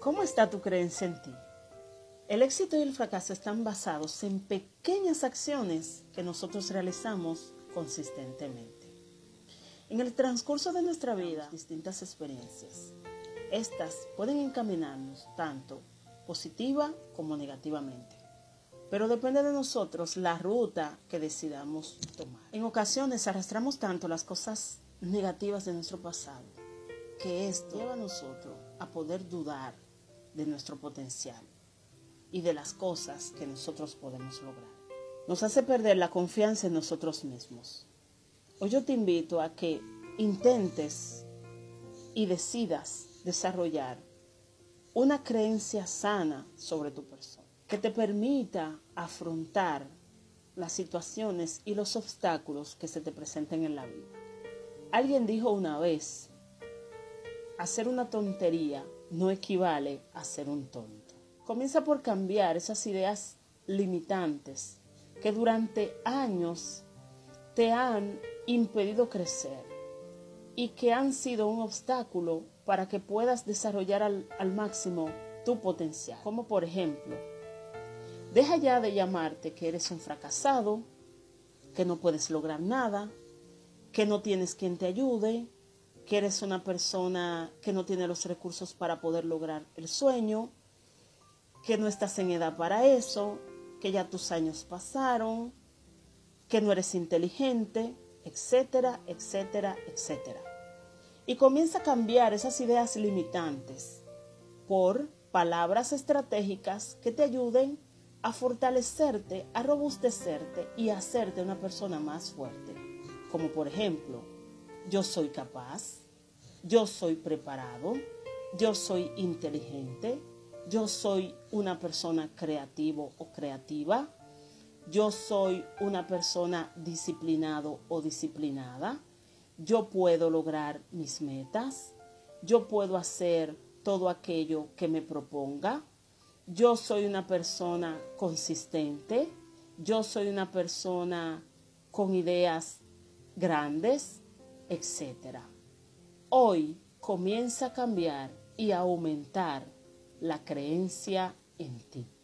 ¿Cómo está tu creencia en ti? El éxito y el fracaso están basados en pequeñas acciones que nosotros realizamos consistentemente. En el transcurso de nuestra vida, distintas experiencias. Estas pueden encaminarnos tanto positiva como negativamente. Pero depende de nosotros la ruta que decidamos tomar. En ocasiones arrastramos tanto las cosas negativas de nuestro pasado que esto lleva a nosotros a poder dudar de nuestro potencial y de las cosas que nosotros podemos lograr. Nos hace perder la confianza en nosotros mismos. Hoy yo te invito a que intentes y decidas desarrollar una creencia sana sobre tu persona, que te permita afrontar las situaciones y los obstáculos que se te presenten en la vida. Alguien dijo una vez, hacer una tontería no equivale a ser un tonto. Comienza por cambiar esas ideas limitantes que durante años te han impedido crecer y que han sido un obstáculo para que puedas desarrollar al, máximo tu potencial. Como por ejemplo, deja ya de llamarte que eres un fracasado, que no puedes lograr nada, que no tienes quien te ayude, que eres una persona que no tiene los recursos para poder lograr el sueño, que no estás en edad para eso, que ya tus años pasaron, que no eres inteligente, etcétera, etcétera, etcétera. Y comienza a cambiar esas ideas limitantes por palabras estratégicas que te ayuden a fortalecerte, a robustecerte y a hacerte una persona más fuerte. Como por ejemplo, yo soy capaz, yo soy preparado, yo soy inteligente, yo soy una persona creativo o creativa, yo soy una persona disciplinado o disciplinada, yo puedo lograr mis metas, yo puedo hacer todo aquello que me proponga, yo soy una persona consistente, yo soy una persona con ideas grandes, etc. Hoy comienza a cambiar y a aumentar la creencia en ti.